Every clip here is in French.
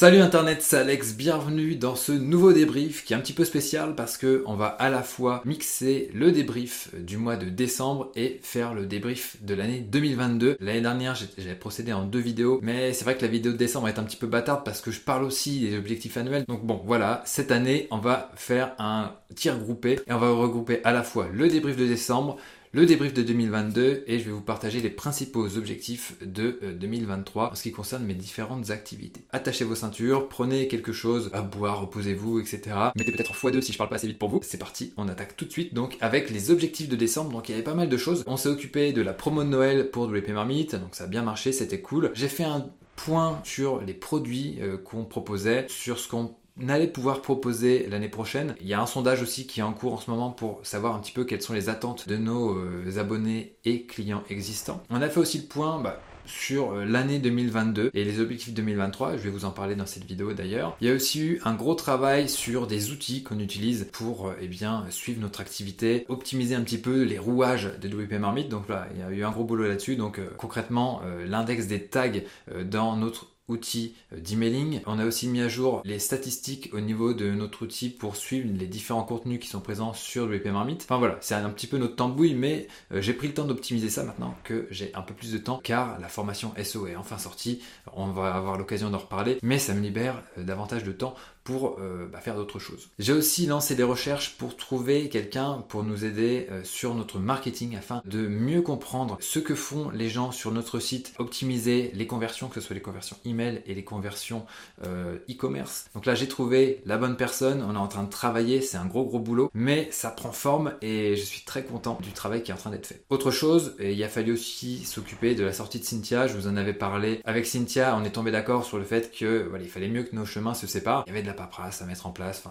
Salut Internet, c'est Alex, bienvenue dans ce nouveau débrief qui est un petit peu spécial parce que on va à la fois mixer le débrief du mois de décembre et faire le débrief de l'année 2022. L'année dernière, j'avais procédé en deux vidéos, mais c'est vrai que la vidéo de décembre est un petit peu bâtarde parce que je parle aussi des objectifs annuels. Donc bon, voilà, cette année, on va faire un tir groupé et on va regrouper à la fois le débrief de décembre, le débrief de 2022 et je vais vous partager les principaux objectifs de 2023 euh, en ce qui concerne mes différentes activités. Attachez vos ceintures, prenez quelque chose à boire, reposez-vous, etc. Mettez peut-être x2 si je parle pas assez vite pour vous. C'est parti, on attaque tout de suite donc avec les objectifs de décembre. Donc il y avait pas mal de choses. On s'est occupé de la promo de Noël pour WP Marmite, donc ça a bien marché, c'était cool. J'ai fait un point sur les produits euh, qu'on proposait, sur ce qu'on allait pouvoir proposer l'année prochaine. Il y a un sondage aussi qui est en cours en ce moment pour savoir un petit peu quelles sont les attentes de nos euh, abonnés et clients existants. On a fait aussi le point bah, sur euh, l'année 2022 et les objectifs 2023. Je vais vous en parler dans cette vidéo d'ailleurs. Il y a aussi eu un gros travail sur des outils qu'on utilise pour euh, eh suivre notre activité, optimiser un petit peu les rouages de WP Marmite. Donc là, il y a eu un gros boulot là-dessus. Donc concrètement, l'index des tags dans notre outil euh, d'emailing. On a aussi mis à jour les statistiques au niveau de notre outil pour suivre les différents contenus qui sont présents sur WP Marmite. Enfin voilà, c'est un petit peu notre tambouille, mais euh, j'ai pris le temps d'optimiser ça maintenant que j'ai un peu plus de temps car la formation SO est enfin sortie. On va avoir l'occasion d'en reparler, mais ça me libère euh, davantage de temps euh, bah, faire d'autres choses. J'ai aussi lancé des recherches pour trouver quelqu'un pour nous aider euh, sur notre marketing afin de mieux comprendre ce que font les gens sur notre site, optimiser les conversions, que ce soit les conversions email et les conversions euh, e-commerce. Donc là j'ai trouvé la bonne personne, on est en train de travailler, c'est un gros gros boulot, mais ça prend forme et je suis très content du travail qui est en train d'être fait. Autre chose, il a fallu aussi s'occuper de la sortie de Cynthia, je vous en avais parlé avec Cynthia, on est tombé d'accord sur le fait que voilà, il fallait mieux que nos chemins se séparent. Il y avait de la à mettre en place,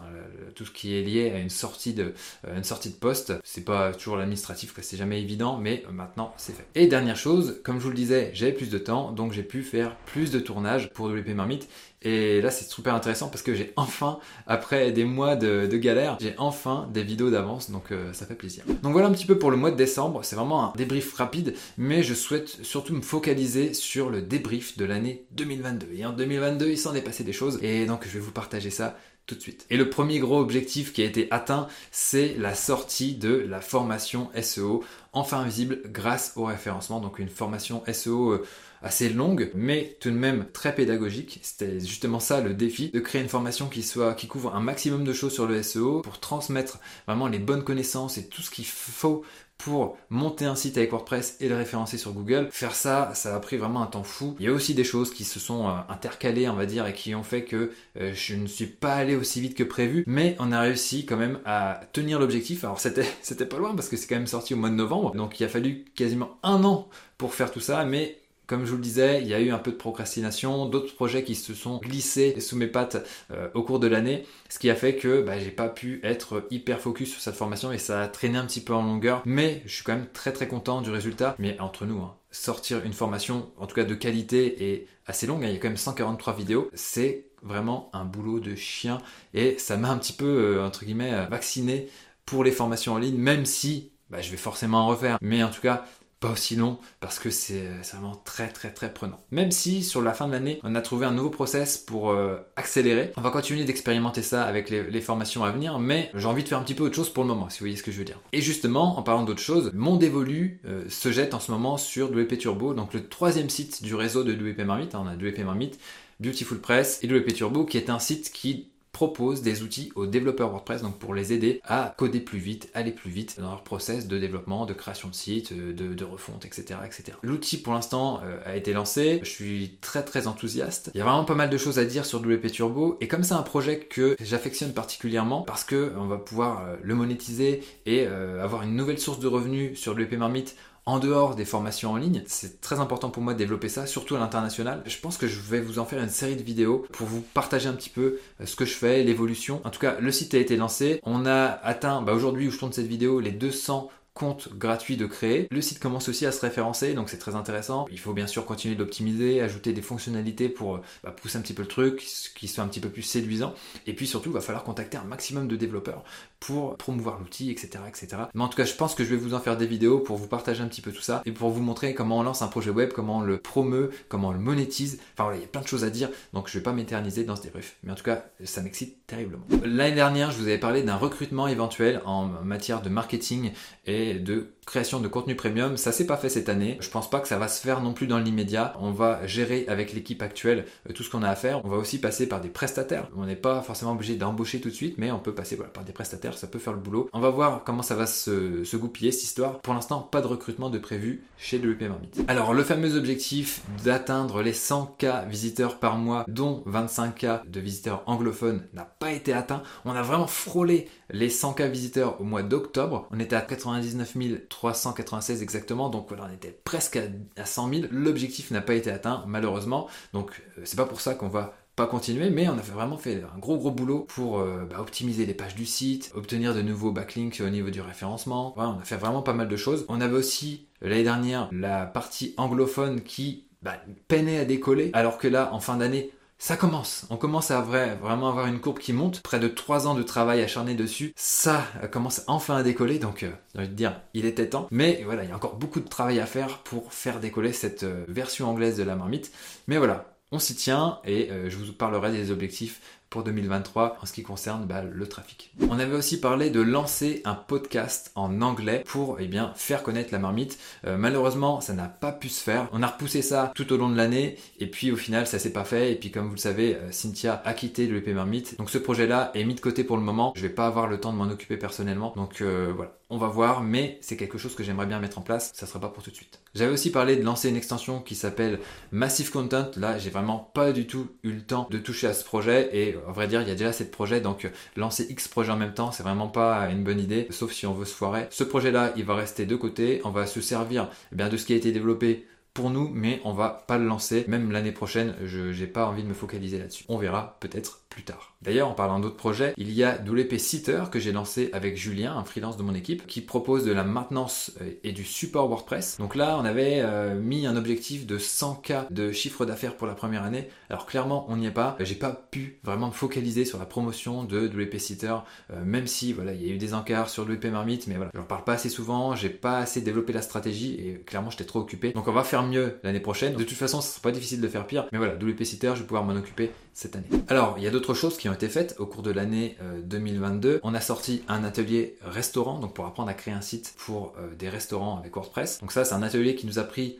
tout ce qui est lié à une sortie de, euh, une sortie de poste. C'est pas toujours l'administratif, c'est jamais évident, mais maintenant c'est fait. Et dernière chose, comme je vous le disais, j'avais plus de temps, donc j'ai pu faire plus de tournages pour WP Marmite. Et là, c'est super intéressant parce que j'ai enfin, après des mois de, galère, j'ai enfin des vidéos d'avance, donc euh, ça fait plaisir. Donc voilà un petit peu pour le mois de décembre. C'est vraiment un débrief rapide, mais je souhaite surtout me focaliser sur le débrief de l'année 2022. Et en 2022, il s'en est passé des choses, et donc je vais vous partager ça de suite. Et le premier gros objectif qui a été atteint, c'est la sortie de la formation SEO enfin visible grâce au référencement. Donc une formation SEO euh, assez longue, mais tout de même très pédagogique. C'était justement ça le défi, de créer une formation qui soit, qui couvre un maximum de choses sur le SEO pour transmettre vraiment les bonnes connaissances et tout ce qu'il faut pour monter un site avec WordPress et le référencer sur Google. Faire ça, ça a pris vraiment un temps fou. Il y a aussi des choses qui se sont euh, intercalées, on va dire, et qui ont fait que euh, je ne suis pas allé aussi vite que prévu, mais on a réussi quand même à tenir l'objectif. Alors c'était, c'était pas loin parce que c'est quand même sorti au mois de novembre, donc il a fallu quasiment un an pour faire tout ça, mais comme je vous le disais, il y a eu un peu de procrastination, d'autres projets qui se sont glissés sous mes pattes euh, au cours de l'année, ce qui a fait que bah, j'ai pas pu être hyper focus sur cette formation et ça a traîné un petit peu en longueur. Mais je suis quand même très très content du résultat. Mais entre nous, hein, sortir une formation, en tout cas de qualité et assez longue, hein, il y a quand même 143 vidéos, c'est vraiment un boulot de chien et ça m'a un petit peu euh, entre guillemets euh, vacciné pour les formations en ligne, même si bah, je vais forcément en refaire. Mais en tout cas, pas aussi long parce que c'est vraiment très très très prenant. Même si sur la fin de l'année on a trouvé un nouveau process pour euh, accélérer, on va continuer d'expérimenter ça avec les, formations à venir, mais j'ai envie de faire un petit peu autre chose pour le moment, si vous voyez ce que je veux dire. Et justement, en parlant d'autre chose, Monde Évolue euh, se jette en ce moment sur WP Turbo, donc le troisième site du réseau de WP Marmite. On a WP Marmite, Beautiful Press et WP Turbo qui est un site qui propose des outils aux développeurs WordPress donc pour les aider à coder plus vite, aller plus vite dans leur process de développement, de création de site, de, refonte, etc. etc. L'outil pour l'instant euh, a été lancé, je suis très très enthousiaste. Il y a vraiment pas mal de choses à dire sur WP Turbo et comme c'est un projet que j'affectionne particulièrement parce que on va pouvoir euh, le monétiser et euh, avoir une nouvelle source de revenus sur WP Marmite en dehors des formations en ligne. C'est très important pour moi de développer ça, surtout à l'international. Je pense que je vais vous en faire une série de vidéos pour vous partager un petit peu euh, ce que je fais, l'évolution. En tout cas, le site a été lancé. On a atteint, bah aujourd'hui où je tourne cette vidéo, les 200 compte gratuit de créer. Le site commence aussi à se référencer, donc c'est très intéressant. Il faut bien sûr continuer d'optimiser, ajouter des fonctionnalités pour bah, pousser un petit peu le truc, qui soit un petit peu plus séduisant. Et puis surtout, il va falloir contacter un maximum de développeurs pour promouvoir l'outil, etc., etc. Mais en tout cas, je pense que je vais vous en faire des vidéos pour vous partager un petit peu tout ça et pour vous montrer comment on lance un projet web, comment on le promeut, comment on le monétise. Enfin voilà, il y a plein de choses à dire, donc je vais pas m'éterniser dans ce débrief. Mais en tout cas, ça m'excite terriblement. L'année dernière, je vous avais parlé d'un recrutement éventuel en matière de marketing et de création de contenu premium. Ça s'est pas fait cette année. Je pense pas que ça va se faire non plus dans l'immédiat. On va gérer avec l'équipe actuelle euh, tout ce qu'on a à faire. On va aussi passer par des prestataires. On n'est pas forcément obligé d'embaucher tout de suite, mais on peut passer par des prestataires. Ça peut faire le boulot. On va voir comment ça va se, se goupiller cette histoire. Pour l'instant, pas de recrutement de prévu chez WP Marmite. Alors, le fameux objectif d'atteindre les 100K visiteurs par mois, dont 25K de visiteurs anglophones, n'a pas été atteint. On a vraiment frôlé les 100K visiteurs au mois d'octobre. On était à 99 396 exactement, donc voilà, on était presque à, 100 000. L'objectif n'a pas été atteint, malheureusement. Donc euh, c'est pas pour ça qu'on va pas continuer, mais on a vraiment fait un gros gros boulot pour euh, bah, optimiser les pages du site, obtenir de nouveaux backlinks au niveau du référencement. on a fait vraiment pas mal de choses. On avait aussi l'année dernière la partie anglophone qui bah, peinait à décoller, alors que là, en fin d'année, ça commence. On commence à vrai, vraiment avoir une courbe qui monte. Près de 3 ans de travail acharné dessus. Ça commence enfin à décoller. Donc, euh, j'ai envie de dire, il était temps. Mais voilà, il y a encore beaucoup de travail à faire pour faire décoller cette euh, version anglaise de la marmite. Mais voilà, on s'y tient et euh, je vous parlerai des objectifs pour 2023 en ce qui concerne bah, le trafic. On avait aussi parlé de lancer un podcast en anglais pour eh bien, faire connaître la marmite. Euh, malheureusement, ça n'a pas pu se faire. On a repoussé ça tout au long de l'année et puis au final, ça s'est pas fait. Et puis comme vous le savez, euh, Cynthia a quitté le Marmite. Donc ce projet-là est mis de côté pour le moment. Je vais pas avoir le temps de m'en occuper personnellement. Donc euh, voilà, on va voir, mais c'est quelque chose que j'aimerais bien mettre en place. Ça sera pas pour tout de suite. J'avais aussi parlé de lancer une extension qui s'appelle Massive Content. Là, j'ai vraiment pas du tout eu le temps de toucher à ce projet et à vrai dire, il y a déjà cette projet, donc lancer X projets en même temps, c'est vraiment pas une bonne idée, sauf si on veut se foirer. Ce projet-là, il va rester de côté, on va se servir eh bien, de ce qui a été développé pour nous, mais on va pas le lancer. Même l'année prochaine, je n'ai pas envie de me focaliser là-dessus. On verra peut-être plus tard. D'ailleurs, en parlant d'autres projets, il y a WP Sitter que j'ai lancé avec Julien, un freelance de mon équipe, qui propose de la maintenance euh, et du support WordPress. Donc là, on avait euh, mis un objectif de 100K de chiffre d'affaires pour la première année. Alors clairement, on n'y est pas. J'ai pas pu vraiment me focaliser sur la promotion de WP Sitter, euh, même si voilà, il y a eu des encarts sur WP Marmite, mais voilà, j'en parle pas assez souvent, j'ai pas assez développé la stratégie et clairement, j'étais trop occupé. Donc on va faire mieux l'année prochaine. De toute façon, ce sera pas difficile de faire pire, mais voilà, WP Sitter, je vais pouvoir m'en occuper cette année. Alors, il y a choses qui ont été faites au cours de l'année 2022. Euh, On a sorti un atelier restaurant, donc pour apprendre à créer un site pour euh, des restaurants avec WordPress. Donc ça, c'est un atelier qui nous a pris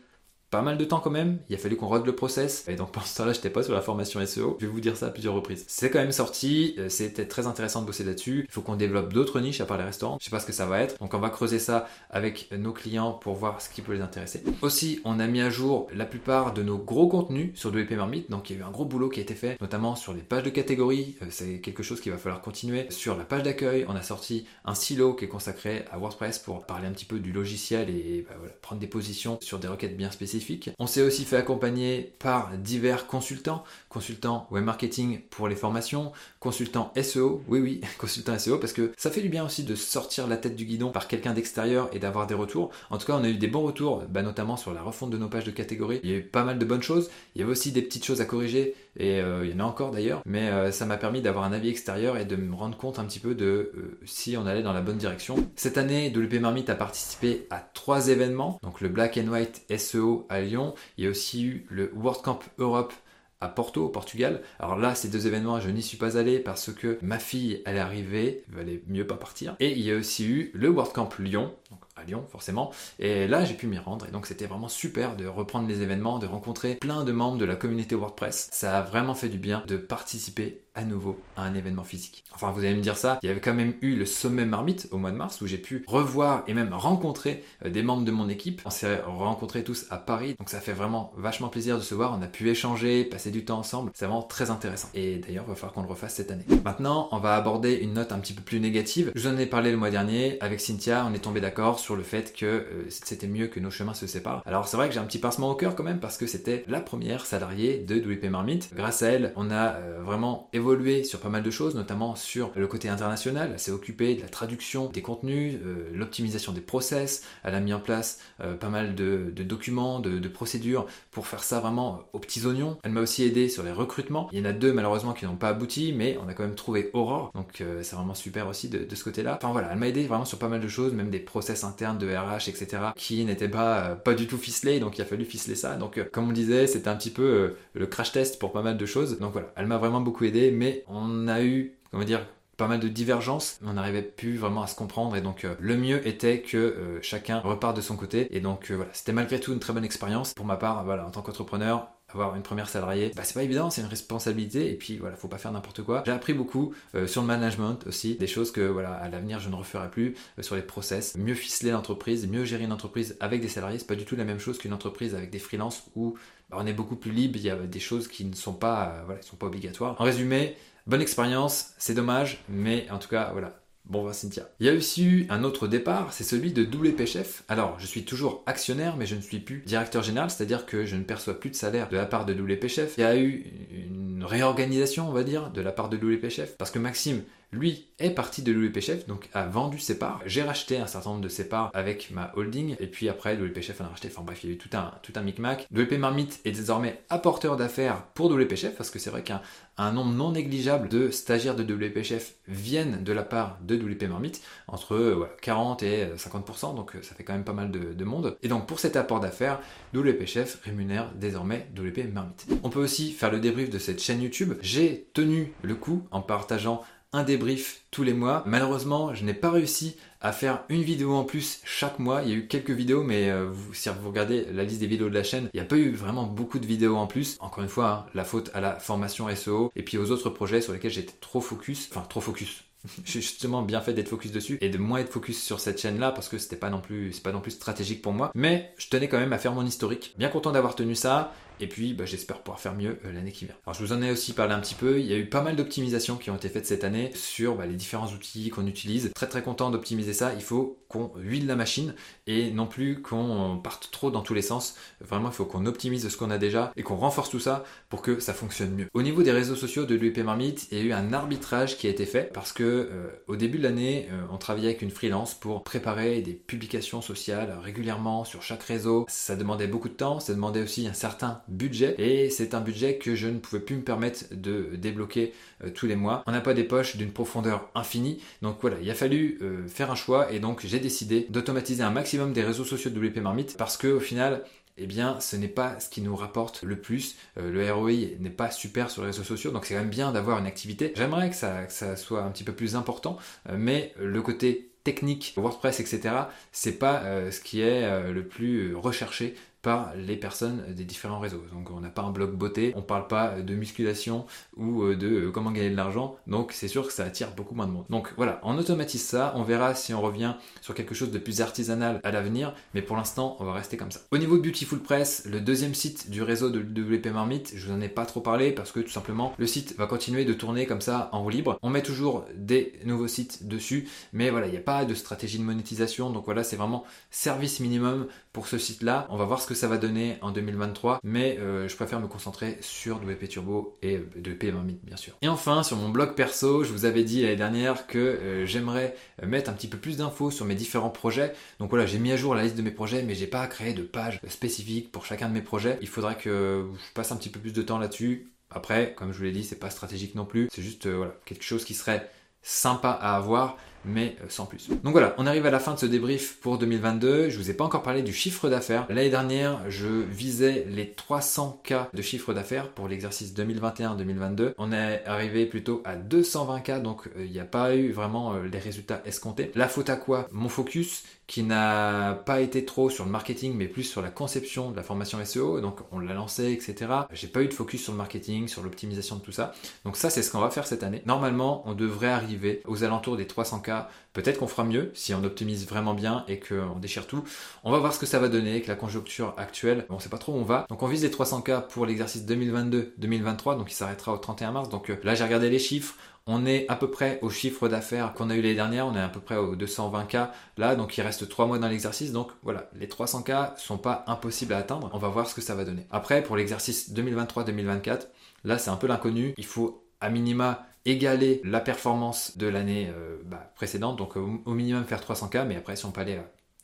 pas mal de temps quand même. Il a fallu qu'on rode le process. Et donc, pendant ce temps-là, j'étais pas sur la formation SEO. Je vais vous dire ça à plusieurs reprises. C'est quand même sorti. Euh, c'était très intéressant de bosser là-dessus. Il faut qu'on développe d'autres niches à part les restaurants. Je sais pas ce que ça va être. Donc, on va creuser ça avec nos clients pour voir ce qui peut les intéresser. Aussi, on a mis à jour la plupart de nos gros contenus sur WP Marmite. Donc, il y a eu un gros boulot qui a été fait, notamment sur les pages de catégorie. Euh, c'est quelque chose qu'il va falloir continuer. Sur la page d'accueil, on a sorti un silo qui est consacré à WordPress pour parler un petit peu du logiciel et bah, prendre des positions sur des requêtes bien spécifiques on s'est aussi fait accompagner par divers consultants, consultants web marketing pour les formations, consultants SEO, oui oui, consultants SEO, parce que ça fait du bien aussi de sortir la tête du guidon par quelqu'un d'extérieur et d'avoir des retours. En tout cas, on a eu des bons retours, bah, notamment sur la refonte de nos pages de catégorie. Il y a eu pas mal de bonnes choses, il y avait aussi des petites choses à corriger, et euh, il y en a encore d'ailleurs, mais euh, ça m'a permis d'avoir un avis extérieur et de me rendre compte un petit peu de euh, si on allait dans la bonne direction. Cette année, WP Marmite a participé à trois événements, donc le Black and White SEO à Lyon, il y a aussi eu le WordCamp Europe à Porto, au Portugal. Alors là, ces deux événements, je n'y suis pas allé parce que ma fille, elle est arrivée, il valait mieux pas partir. Et il y a aussi eu le WordCamp Lyon, donc à Lyon forcément. Et là, j'ai pu m'y rendre. Et donc, c'était vraiment super de reprendre les événements, de rencontrer plein de membres de la communauté WordPress. Ça a vraiment fait du bien de participer à nouveau à un événement physique. Enfin, vous allez me dire ça, il y avait quand même eu le sommet Marmite au mois de mars où j'ai pu revoir et même rencontrer euh, des membres de mon équipe. On s'est rencontrés tous à Paris, donc ça fait vraiment vachement plaisir de se voir. On a pu échanger, passer du temps ensemble. C'est vraiment très intéressant. Et d'ailleurs, il va falloir qu'on le refasse cette année. Maintenant, on va aborder une note un petit peu plus négative. Je vous en ai parlé le mois dernier avec Cynthia. On est tombé d'accord sur le fait que euh, c'était mieux que nos chemins se séparent. Alors c'est vrai que j'ai un petit pincement au cœur quand même parce que c'était la première salariée de WP Marmite. Grâce à elle, on a euh, vraiment évolué sur pas mal de choses, notamment sur le côté international. Elle s'est occupée de la traduction des contenus, euh, l'optimisation des process. Elle a mis en place pas mal de, documents, de, procédures pour faire ça vraiment aux petits oignons. Elle m'a aussi aidé sur les recrutements. Il y en a deux malheureusement qui n'ont pas abouti, mais on a quand même trouvé Aurore. Donc c'est vraiment super aussi de, de ce côté-là. Enfin voilà, elle m'a aidé vraiment sur pas mal de choses, même des process internes de RH, etc., qui n'étaient pas, euh, pas du tout ficelés, donc il a fallu ficeler ça. Donc, euh, comme on disait, c'était un petit peu euh, le crash test pour pas mal de choses. Donc voilà, elle m'a vraiment beaucoup aidé, mais on a eu, comment dire, pas mal de divergences, on n'arrivait plus vraiment à se comprendre et donc le mieux était que chacun repart de son côté. Et donc voilà, c'était malgré tout une très bonne expérience. Pour ma part, voilà, en tant qu'entrepreneur, avoir une première salariée, bah, c'est pas évident, c'est une responsabilité. Et puis voilà, faut pas faire n'importe quoi. J'ai appris beaucoup euh, sur le management aussi, des choses que voilà, à l'avenir je ne referai plus euh, sur les process, mieux ficeler l'entreprise, mieux gérer une entreprise avec des salariés, c'est pas du tout la même chose qu'une entreprise avec des freelances où bah, on est beaucoup plus libre, il y a des choses qui ne sont pas euh, sont pas obligatoires. En résumé, bonne expérience, c'est dommage, mais en tout cas voilà, Bon, bah, Cynthia. Il y a aussi eu un autre départ, c'est celui de WP Chef. Alors, je suis toujours actionnaire, mais je ne suis plus directeur général, c'est-à-dire que je ne perçois plus de salaire de la part de WP Chef. Il y a eu une réorganisation, on va dire, de la part de WP Chef, parce que Maxime lui est parti de l'UEP Chef, donc a vendu ses parts. J'ai racheté un certain nombre de ses parts avec ma holding, et puis après l'UEP Chef en a racheté. Enfin bref, il y a eu tout un, tout un micmac. L'UEP Marmite est désormais apporteur d'affaires pour WP Chef, parce que c'est vrai qu'un un nombre non négligeable de stagiaires de WP Chef viennent de la part de WP Marmite, entre 40 et 50%, donc ça fait quand même pas mal de, de monde. Et donc pour cet apport d'affaires, WP Chef rémunère désormais WP Marmite. On peut aussi faire le débrief de cette chaîne YouTube. J'ai tenu le coup en partageant un débrief tous les mois. Malheureusement, je n'ai pas réussi à faire une vidéo en plus chaque mois. Il y a eu quelques vidéos, mais euh, si vous regardez la liste des vidéos de la chaîne, il n'y a pas eu vraiment beaucoup de vidéos en plus. Encore une fois, hein, la faute à la formation SEO et puis aux autres projets sur lesquels j'étais trop focus, enfin trop focus. J'ai justement bien fait d'être focus dessus et de moins être focus sur cette chaîne là parce que c'était pas non plus c'est pas non plus stratégique pour moi mais je tenais quand même à faire mon historique bien content d'avoir tenu ça et puis, bah, j'espère pouvoir faire mieux euh, l'année qui vient. Alors, je vous en ai aussi parlé un petit peu. Il y a eu pas mal d'optimisations qui ont été faites cette année sur bah, les différents outils qu'on utilise. Très très content d'optimiser ça. Il faut qu'on huile la machine et non plus qu'on parte trop dans tous les sens. Vraiment, il faut qu'on optimise ce qu'on a déjà et qu'on renforce tout ça pour que ça fonctionne mieux. Au niveau des réseaux sociaux de l'UEP Marmite, il y a eu un arbitrage qui a été fait parce que euh, au début de l'année, euh, on travaillait avec une freelance pour préparer des publications sociales régulièrement sur chaque réseau. Ça demandait beaucoup de temps, ça demandait aussi un certain budget et c'est un budget que je ne pouvais plus me permettre de débloquer euh, tous les mois. On n'a pas des poches d'une profondeur infinie, donc voilà, il a fallu faire un choix et donc j'ai décidé d'automatiser un maximum des réseaux sociaux de WP Marmite parce que au final, eh bien, ce n'est pas ce qui nous rapporte le plus. Euh, le ROI n'est pas super sur les réseaux sociaux, donc c'est quand même bien d'avoir une activité. J'aimerais que ça, soit un petit peu plus important, mais le côté technique, WordPress, etc., c'est pas ce qui est le plus recherché par les personnes des différents réseaux. Donc on n'a pas un blog beauté, on parle pas de musculation ou euh, de euh, comment gagner de l'argent, donc c'est sûr que ça attire beaucoup moins de monde. Donc voilà, on automatise ça, on verra si on revient sur quelque chose de plus artisanal à l'avenir, mais pour l'instant on va rester comme ça. Au niveau de Beautiful Press, le deuxième site du réseau de WP Marmite, je vous en ai pas trop parlé parce que tout simplement le site va continuer de tourner comme ça en roue libre. On met toujours des nouveaux sites dessus, mais voilà, il n'y a pas de stratégie de monétisation, donc voilà, c'est vraiment service minimum pour ce site-là. On va voir ce que ça va donner en 2023, mais euh, je préfère me concentrer sur WP Turbo et euh, Marmite bien sûr. Et enfin, sur mon blog perso, je vous avais dit l'année dernière que euh, j'aimerais mettre un petit peu plus d'infos sur mes différents projets. Donc voilà, j'ai mis à jour la liste de mes projets, mais j'ai pas créé de page spécifique pour chacun de mes projets. Il faudrait que je passe un petit peu plus de temps là-dessus. Après, comme je vous l'ai dit, c'est pas stratégique non plus. C'est juste voilà, quelque chose qui serait sympa à avoir mais euh, sans plus. Donc voilà, on arrive à la fin de ce débrief pour 2022. Je vous ai pas encore parlé du chiffre d'affaires. L'année dernière, je visais les 300K de chiffre d'affaires pour l'exercice 2021-2022. On est arrivé plutôt à 220K, donc euh, il n'y a pas eu vraiment euh, les résultats escomptés. La faute à quoi? Mon focus qui n'a pas été trop sur le marketing, mais plus sur la conception de la formation SEO. Donc on l'a lancé, etc. J'ai pas eu de focus sur le marketing, sur l'optimisation de tout ça. Donc ça, c'est ce qu'on va faire cette année. Normalement, on devrait arriver aux alentours des 300K 300K. Peut-être qu'on fera mieux si on optimise vraiment bien et qu'on déchire tout. On va voir ce que ça va donner avec la conjoncture actuelle. On sait pas trop où on va. Donc on vise les 300K pour l'exercice 2022-2023, donc il s'arrêtera au 31 mars. Donc euh, là j'ai regardé les chiffres. On est à peu près au chiffre d'affaires qu'on a eu l'année dernière, on est à peu près aux 220K là, donc il reste 3 mois dans l'exercice, donc voilà, les 300K sont pas impossibles à atteindre, on va voir ce que ça va donner. Après, pour l'exercice 2023-2024, là c'est un peu l'inconnu, il faut à minima égaler la performance de l'année euh, bah, précédente, donc au, minimum faire 300K, mais après si on peut aller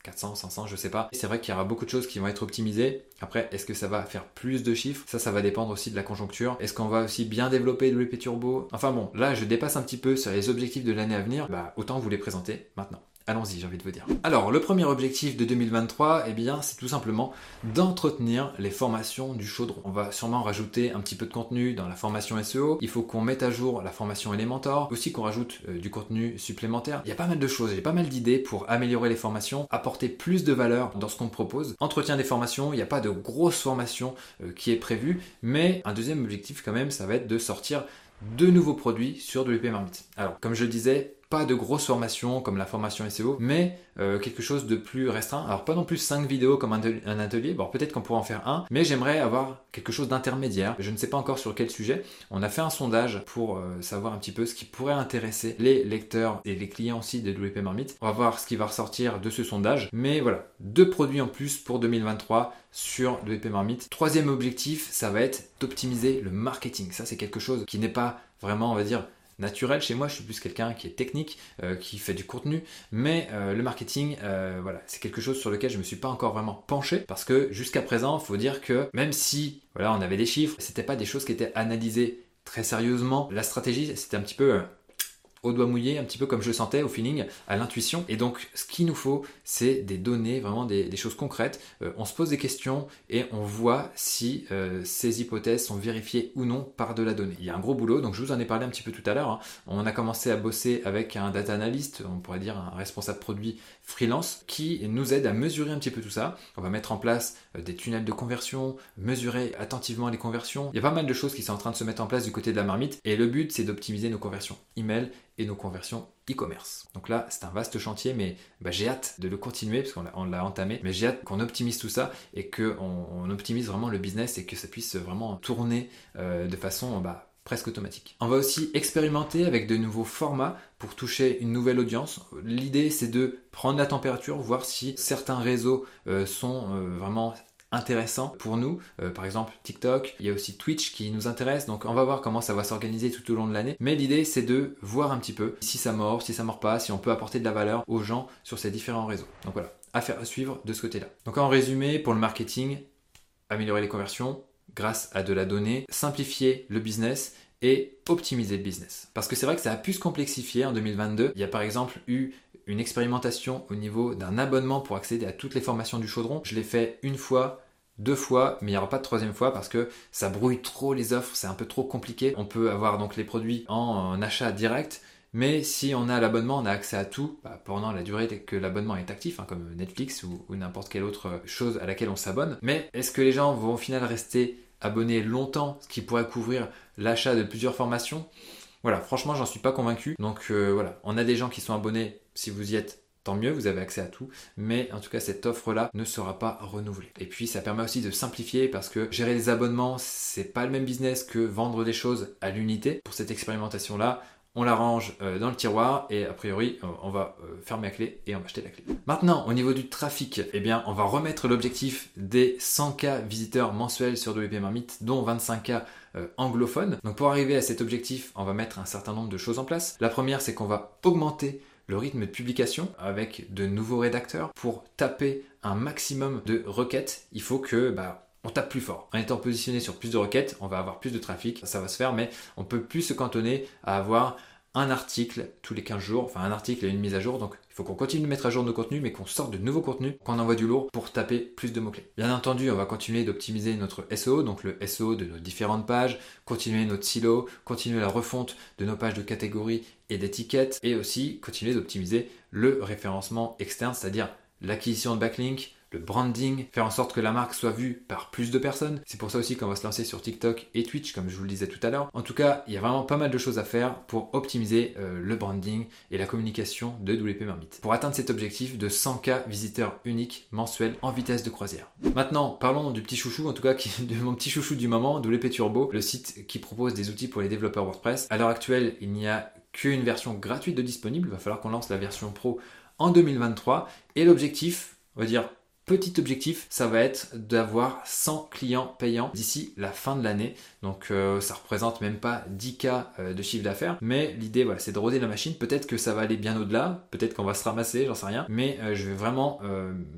400, 500, je sais pas. C'est vrai qu'il y aura beaucoup de choses qui vont être optimisées. Après, est-ce que ça va faire plus de chiffres? Ça, ça va dépendre aussi de la conjoncture. Est-ce qu'on va aussi bien développer le WP Turbo? Enfin bon, là, je dépasse un petit peu sur les objectifs de l'année à venir. Bah, autant vous les présenter maintenant. Allons-y, j'ai envie de vous dire. Alors, le premier objectif de 2023, eh bien, c'est tout simplement d'entretenir les formations du chaudron. On va sûrement rajouter un petit peu de contenu dans la formation SEO. Il faut qu'on mette à jour la formation Elementor. Aussi qu'on rajoute euh, du contenu supplémentaire. Il y a pas mal de choses, j'ai pas mal d'idées pour améliorer les formations, apporter plus de valeur dans ce qu'on propose. Entretien des formations, il n'y a pas de grosse formation euh, qui est prévue, mais un deuxième objectif quand même, ça va être de sortir de nouveaux produits sur WP Marmite. Alors, comme je le disais, pas de grosses formations comme la formation SEO, mais euh, quelque chose de plus restreint. Alors pas non plus 5 vidéos comme un atelier, bon peut-être qu'on pourra en faire un, mais j'aimerais avoir quelque chose d'intermédiaire. Je ne sais pas encore sur quel sujet. On a fait un sondage pour euh, savoir un petit peu ce qui pourrait intéresser les lecteurs et les clients aussi de WP Marmite. On va voir ce qui va ressortir de ce sondage. Mais voilà, deux produits en plus pour 2023 sur WP Marmite. Troisième objectif, ça va être d'optimiser le marketing. Ça c'est quelque chose qui n'est pas vraiment, on va dire, naturel chez moi, je suis plus quelqu'un qui est technique, euh, qui fait du contenu, mais euh, le marketing, euh, voilà, c'est quelque chose sur lequel je me suis pas encore vraiment penché parce que jusqu'à présent, il faut dire que même si voilà, on avait des chiffres, c'était pas des choses qui étaient analysées très sérieusement. La stratégie, c'était un petit peu au doigt mouillé, un petit peu comme je le sentais, au feeling, à l'intuition. Et donc, ce qu'il nous faut, c'est des données, vraiment des, choses concrètes. Euh, on se pose des questions et on voit si euh, ces hypothèses sont vérifiées ou non par de la donnée. Il y a un gros boulot, donc je vous en ai parlé un petit peu tout à l'heure. Hein. On a commencé à bosser avec un data analyst, on pourrait dire un responsable produit freelance, qui nous aide à mesurer un petit peu tout ça. On va mettre en place euh, des tunnels de conversion, mesurer attentivement les conversions. Il y a pas mal de choses qui sont en train de se mettre en place du côté de la marmite. Et le but, c'est d'optimiser nos conversions email et nos conversions e-commerce. Donc là, c'est un vaste chantier, mais bah, j'ai hâte de le continuer parce qu'on l'a entamé. Mais j'ai hâte qu'on optimise tout ça et qu'on on optimise vraiment le business et que ça puisse vraiment tourner euh, de façon bah, presque automatique. On va aussi expérimenter avec de nouveaux formats pour toucher une nouvelle audience. L'idée c'est de prendre la température, voir si certains réseaux euh, sont euh, vraiment intéressant pour nous. Euh, par exemple, TikTok, il y a aussi Twitch qui nous intéresse. Donc on va voir comment ça va s'organiser tout au long de l'année. Mais l'idée, c'est de voir un petit peu si ça mord, si ça mord pas, si on peut apporter de la valeur aux gens sur ces différents réseaux. Donc voilà, affaire à suivre de ce côté-là. Donc en résumé, pour le marketing, améliorer les conversions grâce à de la donnée, simplifier le business et optimiser le business. Parce que c'est vrai que ça a pu se complexifier en 2022. Il y a par exemple eu une expérimentation au niveau d'un abonnement pour accéder à toutes les formations du chaudron. Je l'ai fait une fois, deux fois, mais il n'y aura pas de troisième fois parce que ça brouille trop les offres, c'est un peu trop compliqué. On peut avoir donc les produits en, achat direct, mais si on a l'abonnement, on a accès à tout bah, pendant la durée que l'abonnement est actif, hein, comme Netflix ou, n'importe quelle autre chose à laquelle on s'abonne. Mais est-ce que les gens vont au final rester abonnés longtemps, ce qui pourrait couvrir l'achat de plusieurs formations? Voilà, franchement, j'en suis pas convaincu. Donc euh, voilà, on a des gens qui sont abonnés. Si vous y êtes, tant mieux, vous avez accès à tout. Mais en tout cas, cette offre-là ne sera pas renouvelée. Et puis, ça permet aussi de simplifier parce que gérer les abonnements, c'est pas le même business que vendre des choses à l'unité. Pour cette expérimentation-là, on la range euh, dans le tiroir et a priori euh, on va euh, fermer la clé et on va acheter la clé. Maintenant au niveau du trafic, eh bien on va remettre l'objectif des 100K visiteurs mensuels sur WP Marmite dont 25K anglophones. Donc pour arriver à cet objectif, on va mettre un certain nombre de choses en place. La première c'est qu'on va augmenter le rythme de publication avec de nouveaux rédacteurs pour taper un maximum de requêtes. Il faut que bah, on tape plus fort. En étant positionné sur plus de requêtes, on va avoir plus de trafic, ça va se faire, mais on peut plus se cantonner à avoir un article tous les 15 jours, enfin un article et une mise à jour. Donc il faut qu'on continue de mettre à jour nos contenus, mais qu'on sorte de nouveaux contenus, qu'on envoie du lourd pour taper plus de mots-clés. Bien entendu, on va continuer d'optimiser notre SEO, donc le SEO de nos différentes pages, continuer notre silo, continuer la refonte de nos pages de catégories et d'étiquettes, et aussi continuer d'optimiser le référencement externe, c'est-à-dire l'acquisition de backlinks, branding, faire en sorte que la marque soit vue par plus de personnes. C'est pour ça aussi qu'on va se lancer sur TikTok et Twitch, comme je vous le disais tout à l'heure. En tout cas, il y a vraiment pas mal de choses à faire pour optimiser euh, le branding et la communication de WP Marmite. Pour atteindre cet objectif de 100K visiteurs uniques mensuels en vitesse de croisière. Maintenant, parlons du petit chouchou, en tout cas de mon petit chouchou du moment, WP Turbo, le site qui propose des outils pour les développeurs WordPress. À l'heure actuelle, il n'y a qu'une version gratuite de disponible. Il va falloir qu'on lance la version pro en 2023. Et l'objectif, on va dire Petit objectif, ça va être d'avoir 100 clients payants d'ici la fin de l'année. Donc euh, ça représente même pas 10K euh, de chiffre d'affaires. Mais l'idée, voilà, c'est de roder la machine. Peut-être que ça va aller bien au-delà. Peut-être qu'on va se ramasser, j'en sais rien. Mais euh, je vais vraiment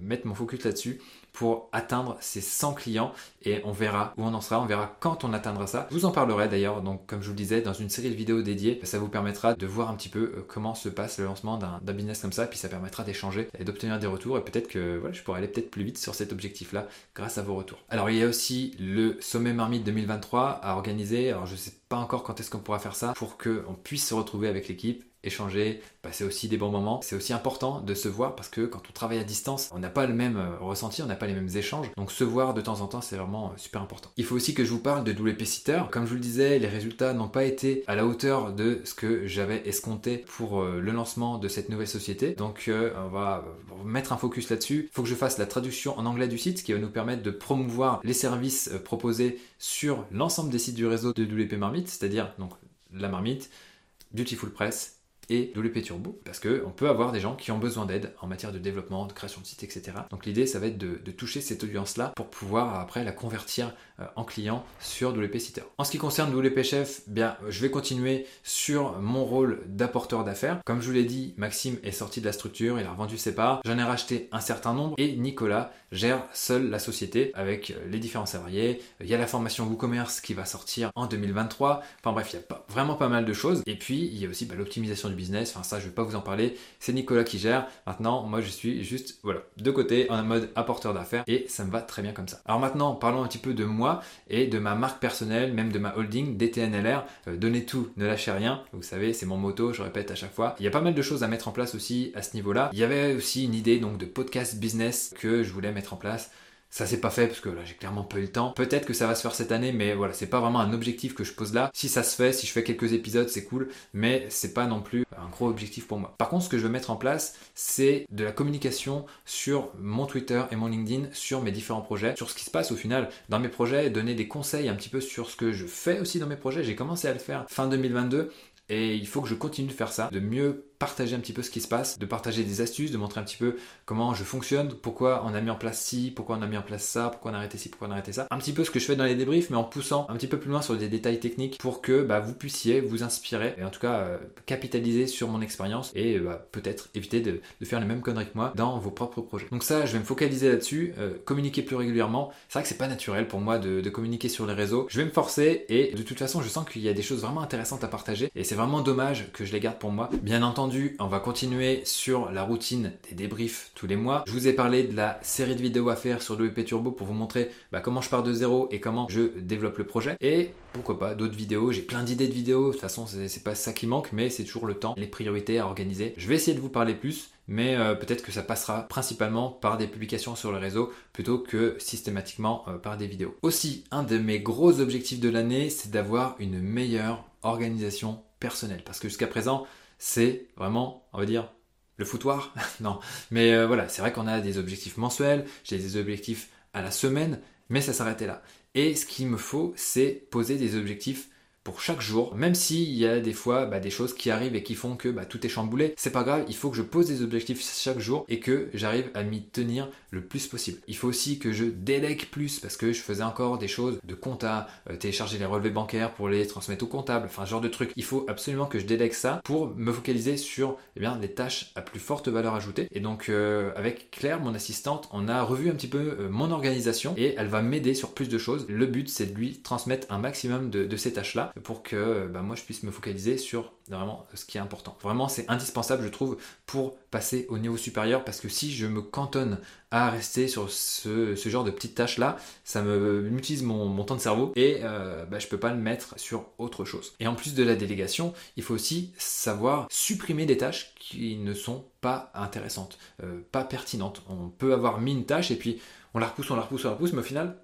mettre mon focus là-dessus pour atteindre ces 100 clients et on verra où on en sera, on verra quand on atteindra ça. Je vous en parlerai d'ailleurs, donc comme je vous le disais, dans une série de vidéos dédiées, ça vous permettra de voir un petit peu euh, comment se passe le lancement d'un business comme ça, puis ça permettra d'échanger et d'obtenir des retours et peut-être que voilà, je pourrai aller peut-être plus vite sur cet objectif-là grâce à vos retours. Alors il y a aussi le sommet Marmite 2023 à organiser, alors je sais pas encore quand est-ce qu'on pourra faire ça pour qu'on puisse se retrouver avec l'équipe échanger, passer aussi des bons moments. C'est aussi important de se voir parce que quand on travaille à distance, on n'a pas le même euh, ressenti, on n'a pas les mêmes échanges. Donc se voir de temps en temps, c'est vraiment euh, super important. Il faut aussi que je vous parle de WP Sitter. Comme je vous le disais, les résultats n'ont pas été à la hauteur de ce que j'avais escompté pour euh, le lancement de cette nouvelle société. Donc on va mettre un focus là-dessus. Il faut que je fasse la traduction en anglais du site, ce qui va nous permettre de promouvoir les services proposés sur l'ensemble des sites du réseau de WP Marmite, c'est-à-dire donc la marmite, Beautiful Press et WP Turbo, parce qu'on peut avoir des gens qui ont besoin d'aide en matière de développement, de création de sites, etc. Donc l'idée, ça va être de, toucher cette audience-là pour pouvoir après la convertir euh, en client sur WP Sitter. En ce qui concerne WP Chef, bien, je vais continuer sur mon rôle d'apporteur d'affaires. Comme je vous l'ai dit, Maxime est sorti de la structure, il a revendu ses parts, j'en ai racheté un certain nombre et Nicolas gère seul la société avec euh, les différents salariés. Il y a la formation WooCommerce qui va sortir en 2023. Enfin bref, il y a pas, vraiment pas mal de choses. Et puis, il y a aussi bah, l'optimisation du business. Enfin, ça, je vais pas vous en parler. C'est Nicolas qui gère. Maintenant, moi, je suis juste, voilà, de côté, en mode apporteur d'affaires et ça me va très bien comme ça. Alors maintenant, parlons un petit peu de moi et de ma marque personnelle, même de ma holding DTNLR. Euh, donnez tout, ne lâchez rien. Vous savez, c'est mon moto, je répète à chaque fois. Il y a pas mal de choses à mettre en place aussi à ce niveau-là. Il y avait aussi une idée donc de podcast business que je voulais mettre en place. Ça s'est pas fait parce que là j'ai clairement pas eu le temps. Peut-être que ça va se faire cette année, mais voilà, c'est pas vraiment un objectif que je pose là. Si ça se fait, si je fais quelques épisodes, c'est cool, mais c'est pas non plus un gros objectif pour moi. Par contre, ce que je veux mettre en place, c'est de la communication sur mon Twitter et mon LinkedIn, sur mes différents projets, sur ce qui se passe au final dans mes projets, donner des conseils un petit peu sur ce que je fais aussi dans mes projets. J'ai commencé à le faire fin 2022 et il faut que je continue de faire ça, de mieux partager un petit peu ce qui se passe, de partager des astuces, de montrer un petit peu comment je fonctionne, pourquoi on a mis en place ci, pourquoi on a mis en place ça, pourquoi on a arrêté ci, pourquoi on a arrêté ça. Un petit peu ce que je fais dans les débriefs, mais en poussant un petit peu plus loin sur des détails techniques pour que bah, vous puissiez vous inspirer et en tout cas euh, capitaliser sur mon expérience et bah, peut-être éviter de, faire les mêmes conneries que moi dans vos propres projets. Donc ça, je vais me focaliser là-dessus, euh, communiquer plus régulièrement. C'est vrai que c'est pas naturel pour moi de communiquer sur les réseaux. Je vais me forcer et de toute façon, je sens qu'il y a des choses vraiment intéressantes à partager et c'est vraiment dommage que je les garde pour moi. Bien entendu, on va continuer sur la routine des débriefs tous les mois. Je vous ai parlé de la série de vidéos à faire sur WP Turbo pour vous montrer bah, comment je pars de zéro et comment je développe le projet. Et pourquoi pas d'autres vidéos. J'ai plein d'idées de vidéos. De toute façon, c'est pas ça qui manque, mais c'est toujours le temps, les priorités à organiser. Je vais essayer de vous parler plus mais euh, peut-être que ça passera principalement par des publications sur le réseau plutôt que systématiquement euh, par des vidéos. Aussi, un de mes gros objectifs de l'année, c'est d'avoir une meilleure organisation personnelle parce que jusqu'à présent, c'est vraiment, on va dire, le foutoir. non, mais euh, voilà, c'est vrai qu'on a des objectifs mensuels, j'ai des objectifs à la semaine, mais ça s'arrêtait là. Et ce qu'il me faut, c'est poser des objectifs pour chaque jour, même s'il y a des fois bah, des choses qui arrivent et qui font que bah, tout est chamboulé, c'est pas grave, il faut que je pose des objectifs chaque jour et que j'arrive à m'y tenir le plus possible. Il faut aussi que je délègue plus parce que je faisais encore des choses de compta, euh, télécharger les relevés bancaires pour les transmettre au comptable, enfin ce genre de trucs. Il faut absolument que je délègue ça pour me focaliser sur eh bien, les tâches à plus forte valeur ajoutée. Et donc euh, avec Claire, mon assistante, on a revu un petit peu euh, mon organisation et elle va m'aider sur plus de choses. Le but c'est de lui transmettre un maximum de ces tâches-là pour que bah, moi je puisse me focaliser sur vraiment ce qui est important. Vraiment, c'est indispensable, je trouve, pour passer au niveau supérieur parce que si je me cantonne à rester sur ce, genre de petites tâches là, ça me utilise mon, temps de cerveau et euh, bah, je peux pas le mettre sur autre chose. Et en plus de la délégation, il faut aussi savoir supprimer des tâches qui ne sont pas intéressantes, euh, pas pertinentes. On peut avoir mis une tâche et puis on la repousse, on la repousse, on la repousse, mais au final,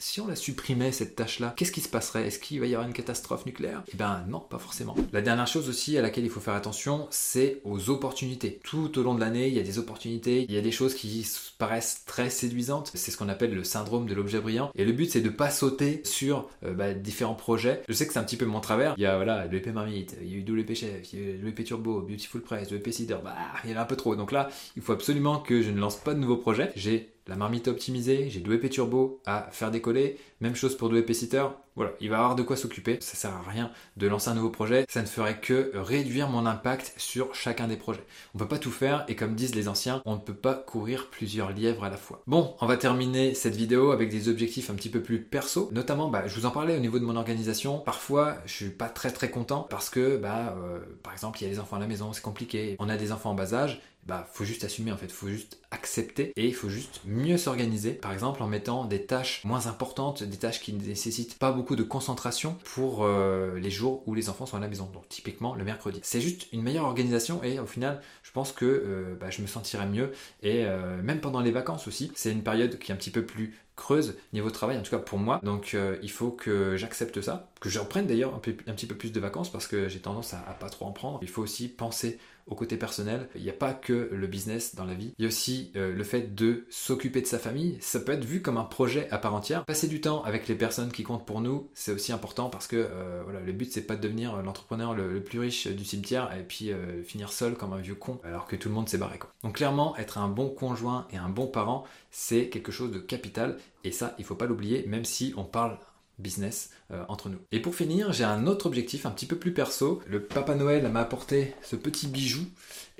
si on la supprimait cette tâche-là, qu'est-ce qui se passerait? Est-ce qu'il va y avoir une catastrophe nucléaire? Eh ben non, pas forcément. La dernière chose aussi à laquelle il faut faire attention, c'est aux opportunités. Tout au long de l'année, il y a des opportunités, il y a des choses qui paraissent très séduisantes. C'est ce qu'on appelle le syndrome de l'objet brillant. Et le but, c'est de pas sauter sur euh, bah, différents projets. Je sais que c'est un petit peu mon travers. Il y a voilà, le l'EP Marmite, il y a eu WP Chef, il y a eu l'EP Turbo, Beautiful Press, l'EP Cider. Bah, il y en a un peu trop. Donc là, il faut absolument que je ne lance pas de nouveaux projets. J'ai la marmite optimisée, j'ai WP Turbo à faire décoller, même chose pour WP Sitter. Voilà, il va avoir de quoi s'occuper. Ça sert à rien de lancer un nouveau projet. Ça ne ferait que réduire mon impact sur chacun des projets. On ne peut pas tout faire et comme disent les anciens, on ne peut pas courir plusieurs lièvres à la fois. Bon, on va terminer cette vidéo avec des objectifs un petit peu plus perso. Notamment, bah, je vous en parlais au niveau de mon organisation. Parfois, je suis pas très très content parce que, bah, euh, par exemple, il y a les enfants à la maison, c'est compliqué. On a des enfants en bas âge bah faut juste assumer en fait, faut juste accepter et il faut juste mieux s'organiser. Par exemple en mettant des tâches moins importantes, des tâches qui ne nécessitent pas beaucoup de concentration pour euh, les jours où les enfants sont à la maison. Donc typiquement le mercredi. C'est juste une meilleure organisation et au final je pense que euh, bah, je me sentirai mieux et euh, même pendant les vacances aussi. C'est une période qui est un petit peu plus creuse niveau travail, en tout cas pour moi. Donc il faut que j'accepte ça, que je reprenne d'ailleurs un, petit peu plus de vacances parce que j'ai tendance à, à, pas trop en prendre. Il faut aussi penser au côté personnel. Il n'y a pas que le business dans la vie. Il y a aussi euh, le fait de s'occuper de sa famille. Ça peut être vu comme un projet à part entière. Passer du temps avec les personnes qui comptent pour nous, c'est aussi important parce que euh, voilà, le but c'est pas de devenir l'entrepreneur le, plus riche du cimetière et puis euh, finir seul comme un vieux con alors que tout le monde s'est barré. Donc clairement, être un bon conjoint et un bon parent, c'est quelque chose de capital et ça, il faut pas l'oublier, même si on parle business euh, entre nous. Et pour finir, j'ai un autre objectif un petit peu plus perso. Le Papa Noël m'a apporté ce petit bijou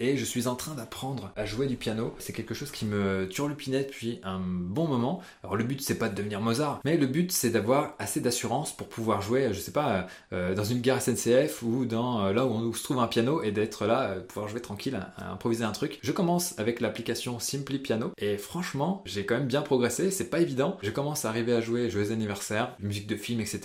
et je suis en train d'apprendre à jouer du piano. C'est quelque chose qui me turlupinait depuis un bon moment. Alors le but c'est pas de devenir Mozart, mais le but c'est d'avoir assez d'assurance pour pouvoir jouer, je sais pas, euh, dans une gare SNCF ou dans euh, là où on se trouve un piano et d'être là, pouvoir jouer tranquille, improviser un truc. Je commence avec l'application Simply Piano et franchement j'ai quand même bien progressé. C'est pas évident. Je commence à arriver à jouer joyeux anniversaire, musique de film, etc.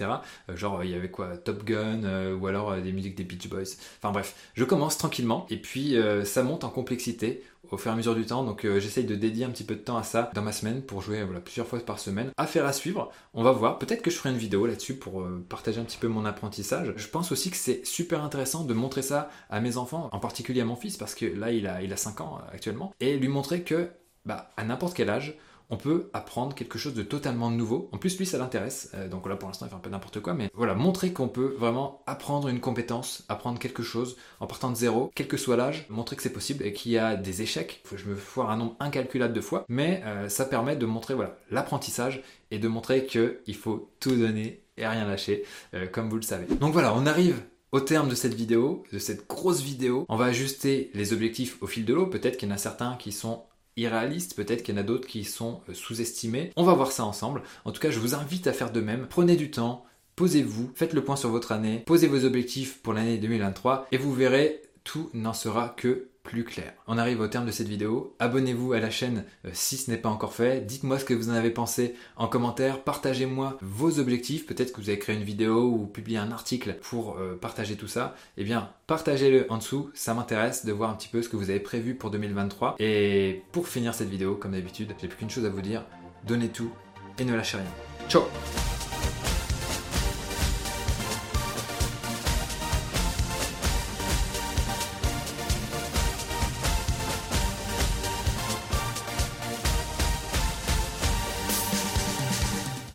Euh, genre, il y avait quoi Top Gun, euh, ou alors euh, des musiques des Beach Boys. Enfin bref, je commence tranquillement, et puis ça monte en complexité au fur et à mesure du temps. Donc j'essaye de dédier un petit peu de temps à ça dans ma semaine pour jouer voilà, plusieurs fois par semaine. Affaire à suivre, on va voir. Peut-être que je ferai une vidéo là-dessus pour partager un petit peu mon apprentissage. Je pense aussi que c'est super intéressant de montrer ça à mes enfants, en particulier à mon fils, parce que là il a, il a 5 ans actuellement, et lui montrer que bah, à n'importe quel âge, on peut apprendre quelque chose de totalement nouveau. En plus, lui, ça l'intéresse. Euh, donc là, pour l'instant, il fait un peu n'importe quoi. Mais voilà, montrer qu'on peut vraiment apprendre une compétence, apprendre quelque chose en partant de zéro, quel que soit l'âge, montrer que c'est possible et qu'il y a des échecs. Je me foire un nombre incalculable de fois. Mais euh, ça permet de montrer voilà l'apprentissage et de montrer qu'il faut tout donner et rien lâcher, euh, comme vous le savez. Donc voilà, on arrive au terme de cette vidéo, de cette grosse vidéo, on va ajuster les objectifs au fil de l'eau. Peut-être qu'il y en a certains qui sont irréalistes, peut-être qu'il y en a d'autres qui sont euh, sous-estimés. On va voir ça ensemble. En tout cas, je vous invite à faire de même. Prenez du temps, posez-vous, faites le point sur votre année, posez vos objectifs pour l'année 2023 et vous verrez, tout n'en sera que plus clair. On arrive au terme de cette vidéo. Abonnez-vous à la chaîne euh, si ce n'est pas encore fait. Dites-moi ce que vous en avez pensé en commentaire. Partagez-moi vos objectifs. Peut-être que vous avez créé une vidéo ou publié un article pour euh, partager tout ça. Eh bien, partagez-le en dessous. Ça m'intéresse de voir un petit peu ce que vous avez prévu pour 2023. Et pour finir cette vidéo, comme d'habitude, j'ai plus qu'une chose à vous dire. Donnez tout et ne lâchez rien. Ciao